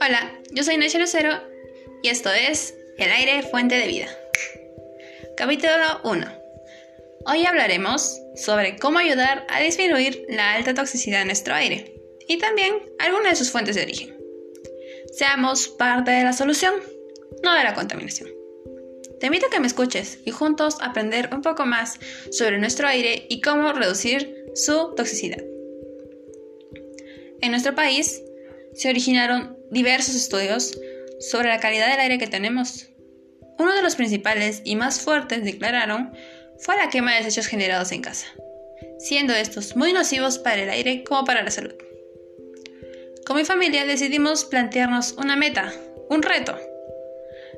Hola, yo soy Nacho Lucero y esto es El aire fuente de vida. Capítulo 1. Hoy hablaremos sobre cómo ayudar a disminuir la alta toxicidad de nuestro aire y también algunas de sus fuentes de origen. Seamos parte de la solución, no de la contaminación. Te invito a que me escuches y juntos aprender un poco más sobre nuestro aire y cómo reducir su toxicidad. En nuestro país se originaron diversos estudios sobre la calidad del aire que tenemos. Uno de los principales y más fuertes declararon fue la quema de desechos generados en casa, siendo estos muy nocivos para el aire como para la salud. Con mi familia decidimos plantearnos una meta, un reto,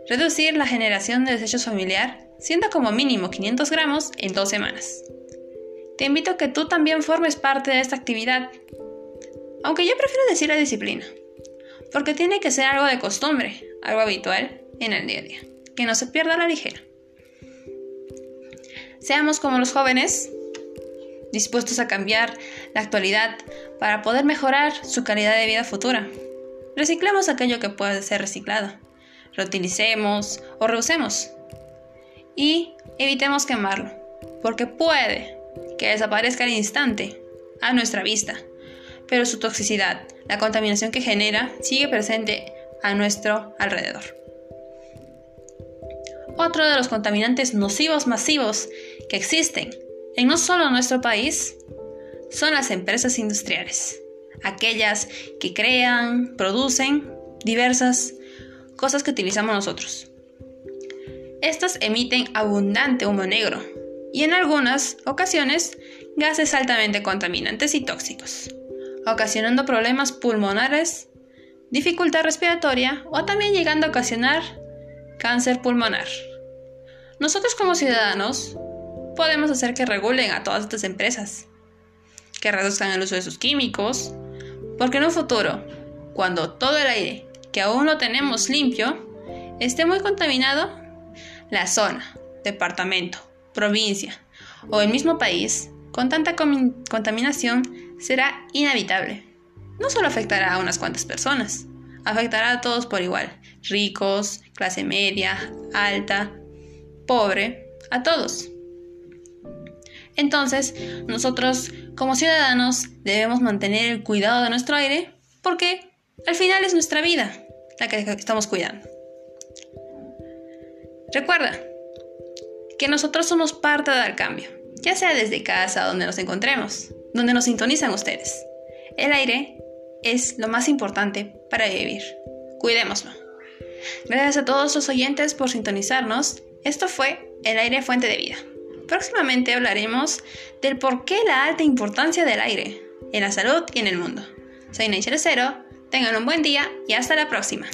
reducir la generación de desechos familiar, siendo como mínimo 500 gramos en dos semanas. Te invito a que tú también formes parte de esta actividad, aunque yo prefiero decir la disciplina, porque tiene que ser algo de costumbre, algo habitual en el día a día, que no se pierda la ligera. Seamos como los jóvenes, dispuestos a cambiar la actualidad para poder mejorar su calidad de vida futura. Reciclemos aquello que puede ser reciclado reutilicemos o reusemos. Y evitemos quemarlo, porque puede que desaparezca al instante a nuestra vista, pero su toxicidad, la contaminación que genera, sigue presente a nuestro alrededor. Otro de los contaminantes nocivos masivos que existen en no solo nuestro país son las empresas industriales, aquellas que crean, producen diversas cosas que utilizamos nosotros. Estas emiten abundante humo negro y en algunas ocasiones gases altamente contaminantes y tóxicos, ocasionando problemas pulmonares, dificultad respiratoria o también llegando a ocasionar cáncer pulmonar. Nosotros como ciudadanos podemos hacer que regulen a todas estas empresas, que reduzcan el uso de sus químicos, porque en un futuro, cuando todo el aire que aún no tenemos limpio, esté muy contaminado, la zona, departamento, provincia o el mismo país con tanta contaminación será inhabitable. No solo afectará a unas cuantas personas, afectará a todos por igual, ricos, clase media, alta, pobre, a todos. Entonces, nosotros como ciudadanos debemos mantener el cuidado de nuestro aire porque al final es nuestra vida la que estamos cuidando. Recuerda que nosotros somos parte del cambio, ya sea desde casa, donde nos encontremos, donde nos sintonizan ustedes. El aire es lo más importante para vivir. Cuidémoslo. Gracias a todos los oyentes por sintonizarnos. Esto fue El aire fuente de vida. Próximamente hablaremos del por qué la alta importancia del aire en la salud y en el mundo. Soy Cero Tengan un buen día y hasta la próxima.